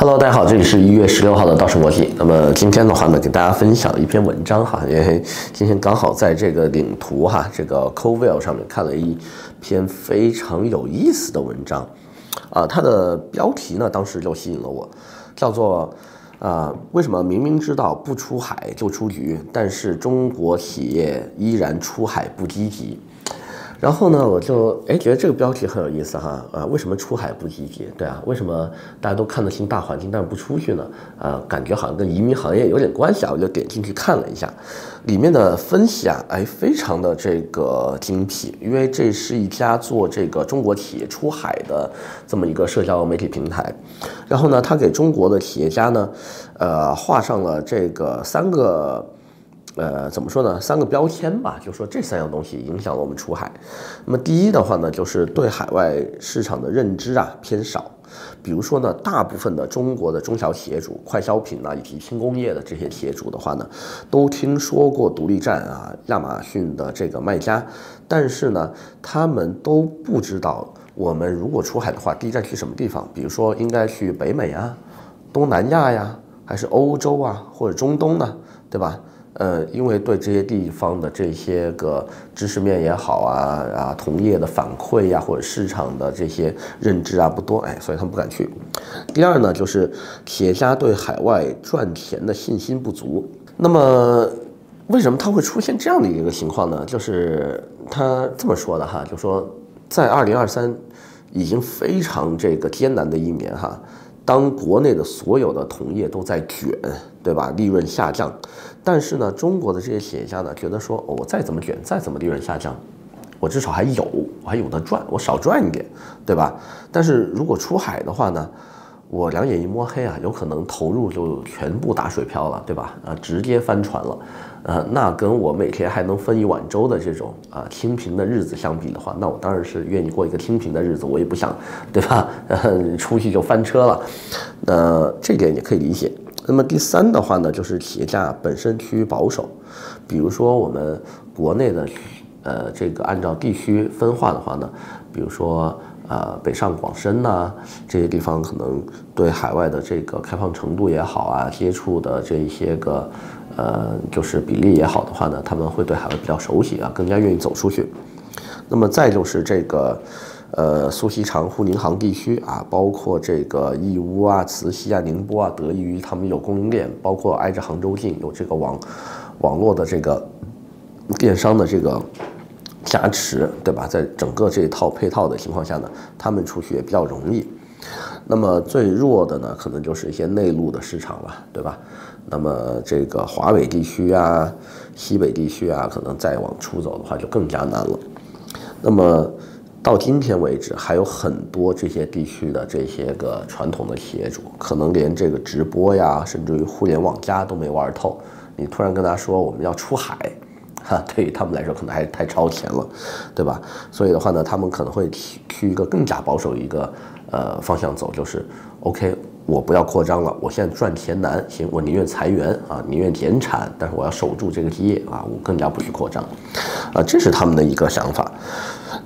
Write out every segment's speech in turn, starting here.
Hello，大家好，这里是一月十六号的道氏国际。那么今天的话呢，给大家分享一篇文章哈，因为今天刚好在这个领图哈，这个 Covell 上面看了一篇非常有意思的文章，啊，它的标题呢当时就吸引了我，叫做啊，为什么明明知道不出海就出局，但是中国企业依然出海不积极？然后呢，我就哎觉得这个标题很有意思哈，啊，为什么出海不积极？对啊，为什么大家都看得清大环境，但是不出去呢？啊，感觉好像跟移民行业有点关系啊，我就点进去看了一下，里面的分析啊，哎，非常的这个精辟，因为这是一家做这个中国企业出海的这么一个社交媒体平台，然后呢，他给中国的企业家呢，呃，画上了这个三个。呃，怎么说呢？三个标签吧，就说这三样东西影响了我们出海。那么第一的话呢，就是对海外市场的认知啊偏少。比如说呢，大部分的中国的中小企业主、快消品啊以及轻工业的这些企业主的话呢，都听说过独立站啊、亚马逊的这个卖家，但是呢，他们都不知道我们如果出海的话，第一站去什么地方？比如说应该去北美啊、东南亚呀，还是欧洲啊，或者中东呢？对吧？呃，因为对这些地方的这些个知识面也好啊啊，同业的反馈呀，或者市场的这些认知啊不多，哎，所以他们不敢去。第二呢，就是企业家对海外赚钱的信心不足。那么，为什么他会出现这样的一个情况呢？就是他这么说的哈，就说在二零二三已经非常这个艰难的一年哈。当国内的所有的同业都在卷，对吧？利润下降，但是呢，中国的这些企业家呢，觉得说，我再怎么卷，再怎么利润下降，我至少还有，我还有的赚，我少赚一点，对吧？但是如果出海的话呢？我两眼一摸黑啊，有可能投入就全部打水漂了，对吧？啊，直接翻船了，呃，那跟我每天还能分一碗粥的这种啊清贫的日子相比的话，那我当然是愿意过一个清贫的日子，我也不想，对吧？呃，出去就翻车了，那这点也可以理解。那么第三的话呢，就是企业家本身趋于保守，比如说我们国内的，呃，这个按照地区分化的话呢，比如说。呃，北上广深呐，这些地方可能对海外的这个开放程度也好啊，接触的这一些个，呃，就是比例也好的话呢，他们会对海外比较熟悉啊，更加愿意走出去。那么再就是这个，呃，苏锡常沪宁杭地区啊，包括这个义乌啊、慈溪啊、宁波啊，得益于他们有供应链，包括挨着杭州近，有这个网网络的这个电商的这个。加持，对吧？在整个这一套配套的情况下呢，他们出去也比较容易。那么最弱的呢，可能就是一些内陆的市场了，对吧？那么这个华北地区啊、西北地区啊，可能再往出走的话就更加难了。那么到今天为止，还有很多这些地区的这些个传统的企业主，可能连这个直播呀，甚至于互联网加都没玩透。你突然跟他说我们要出海。哈，对于他们来说可能还是太超前了，对吧？所以的话呢，他们可能会去一个更加保守一个呃方向走，就是 OK，我不要扩张了，我现在赚钱难，行，我宁愿裁员啊，宁愿减产，但是我要守住这个基业啊，我更加不去扩张，啊，这是他们的一个想法。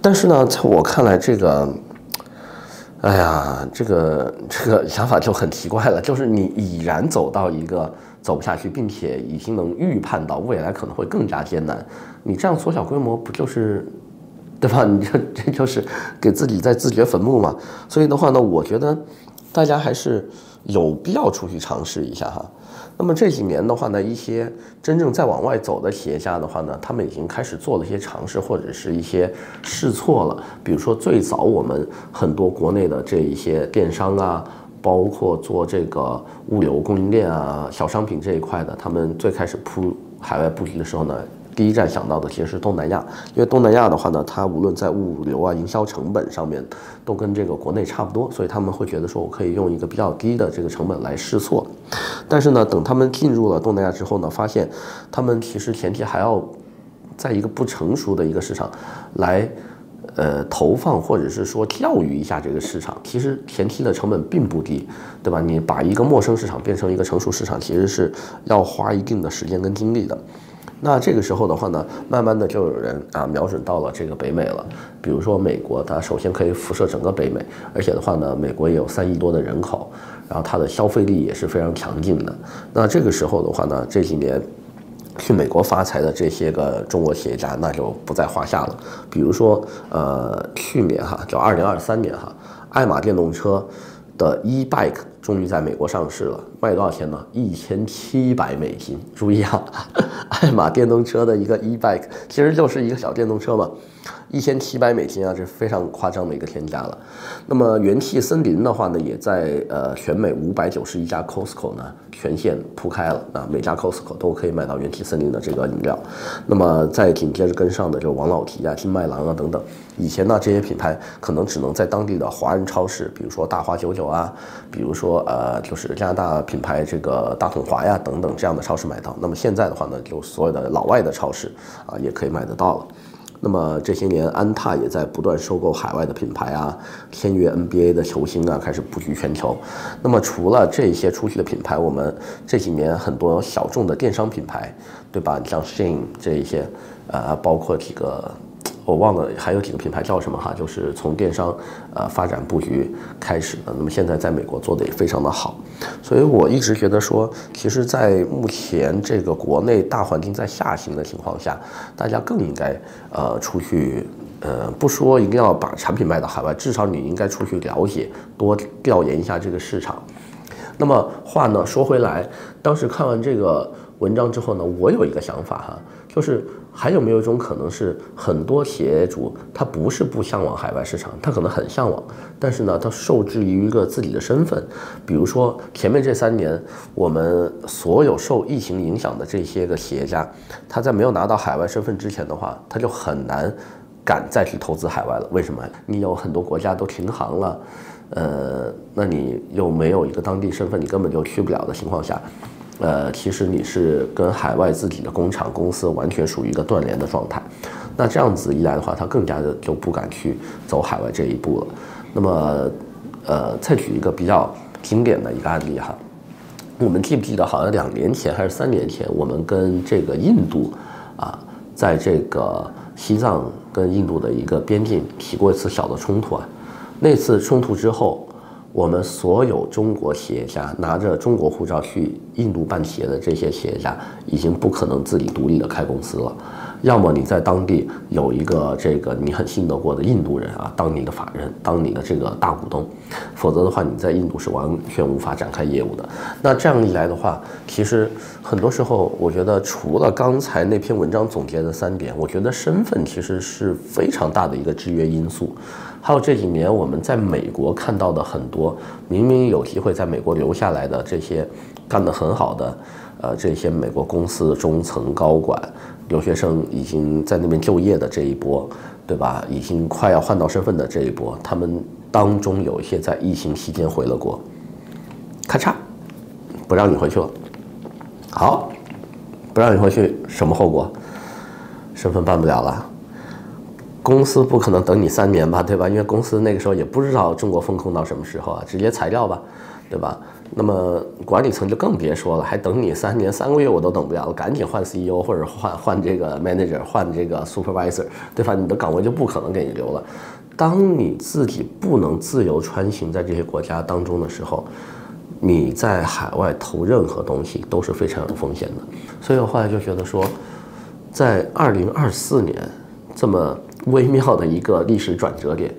但是呢，在我看来，这个，哎呀，这个这个想法就很奇怪了，就是你已然走到一个。走不下去，并且已经能预判到未来可能会更加艰难，你这样缩小规模不就是，对吧？你这这就是给自己在自掘坟墓嘛。所以的话呢，我觉得大家还是有必要出去尝试一下哈。那么这几年的话呢，一些真正在往外走的企业家的话呢，他们已经开始做了一些尝试或者是一些试错了。比如说最早我们很多国内的这一些电商啊。包括做这个物流供应链啊、小商品这一块的，他们最开始铺海外布局的时候呢，第一站想到的其实是东南亚，因为东南亚的话呢，它无论在物流啊、营销成本上面都跟这个国内差不多，所以他们会觉得说我可以用一个比较低的这个成本来试错。但是呢，等他们进入了东南亚之后呢，发现他们其实前提还要在一个不成熟的一个市场来。呃，投放或者是说教育一下这个市场，其实前期的成本并不低，对吧？你把一个陌生市场变成一个成熟市场，其实是要花一定的时间跟精力的。那这个时候的话呢，慢慢的就有人啊瞄准到了这个北美了。比如说美国，它首先可以辐射整个北美，而且的话呢，美国也有三亿多的人口，然后它的消费力也是非常强劲的。那这个时候的话呢，这几年去美国发财的这些个中国企业家，那就不在话下了。比如说，呃，去年哈，就二零二三年哈，爱玛电动车的 e-bike 终于在美国上市了，卖多少钱呢？一千七百美金。注意啊，爱玛电动车的一个 e-bike 其实就是一个小电动车嘛。一千七百美金啊，这是非常夸张的一个天价了。那么元气森林的话呢，也在呃全美五百九十一家 Costco 呢全线铺开了啊，每家 Costco 都可以买到元气森林的这个饮料。那么再紧接着跟上的就是王老吉啊、金麦郎啊等等。以前呢这些品牌可能只能在当地的华人超市，比如说大华九九啊，比如说呃就是加拿大品牌这个大统华呀等等这样的超市买到。那么现在的话呢，就所有的老外的超市啊也可以买得到了。那么这些年，安踏也在不断收购海外的品牌啊，签约 NBA 的球星啊，开始布局全球。那么除了这些出去的品牌，我们这几年很多小众的电商品牌，对吧？像 Shein 这一些，呃，包括几个。我忘了还有几个品牌叫什么哈，就是从电商呃发展布局开始的。那么现在在美国做的也非常的好，所以我一直觉得说，其实，在目前这个国内大环境在下行的情况下，大家更应该呃出去呃不说一定要把产品卖到海外，至少你应该出去了解，多调研一下这个市场。那么话呢说回来，当时看完这个文章之后呢，我有一个想法哈，就是。还有没有一种可能是，很多企业主他不是不向往海外市场，他可能很向往，但是呢，他受制于一个自己的身份，比如说前面这三年，我们所有受疫情影响的这些个企业家，他在没有拿到海外身份之前的话，他就很难敢再去投资海外了。为什么？你有很多国家都停航了，呃，那你又没有一个当地身份，你根本就去不了的情况下。呃，其实你是跟海外自己的工厂公司完全属于一个断联的状态，那这样子一来的话，他更加的就不敢去走海外这一步了。那么，呃，再举一个比较经典的一个案例哈，我们记不记得好像两年前还是三年前，我们跟这个印度啊，在这个西藏跟印度的一个边境起过一次小的冲突啊，那次冲突之后。我们所有中国企业家拿着中国护照去印度办企业的这些企业家，已经不可能自己独立的开公司了。要么你在当地有一个这个你很信得过的印度人啊，当你的法人，当你的这个大股东，否则的话你在印度是完全无法展开业务的。那这样一来的话，其实很多时候我觉得，除了刚才那篇文章总结的三点，我觉得身份其实是非常大的一个制约因素。还有这几年我们在美国看到的很多明明有机会在美国留下来的这些干得很好的，呃，这些美国公司中层高管、留学生已经在那边就业的这一波，对吧？已经快要换到身份的这一波，他们当中有一些在疫情期间回了国，咔嚓，不让你回去了。好，不让你回去，什么后果？身份办不了了。公司不可能等你三年吧，对吧？因为公司那个时候也不知道中国封控到什么时候啊，直接裁掉吧，对吧？那么管理层就更别说了，还等你三年，三个月我都等不了了，赶紧换 CEO 或者换换这个 manager，换这个 supervisor，对吧？你的岗位就不可能给你留了。当你自己不能自由穿行在这些国家当中的时候，你在海外投任何东西都是非常有风险的。所以我后来就觉得说，在二零二四年这么。微妙的一个历史转折点，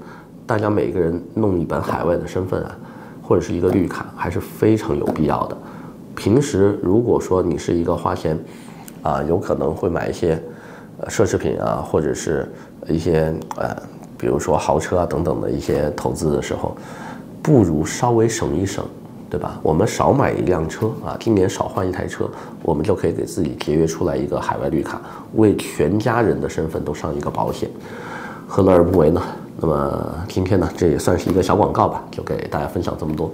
大家每个人弄一本海外的身份啊，或者是一个绿卡，还是非常有必要的。平时如果说你是一个花钱，啊，有可能会买一些，呃，奢侈品啊，或者是一些呃，比如说豪车啊等等的一些投资的时候，不如稍微省一省。对吧？我们少买一辆车啊，今年少换一台车，我们就可以给自己节约出来一个海外绿卡，为全家人的身份都上一个保险，何乐而不为呢？那么今天呢，这也算是一个小广告吧，就给大家分享这么多。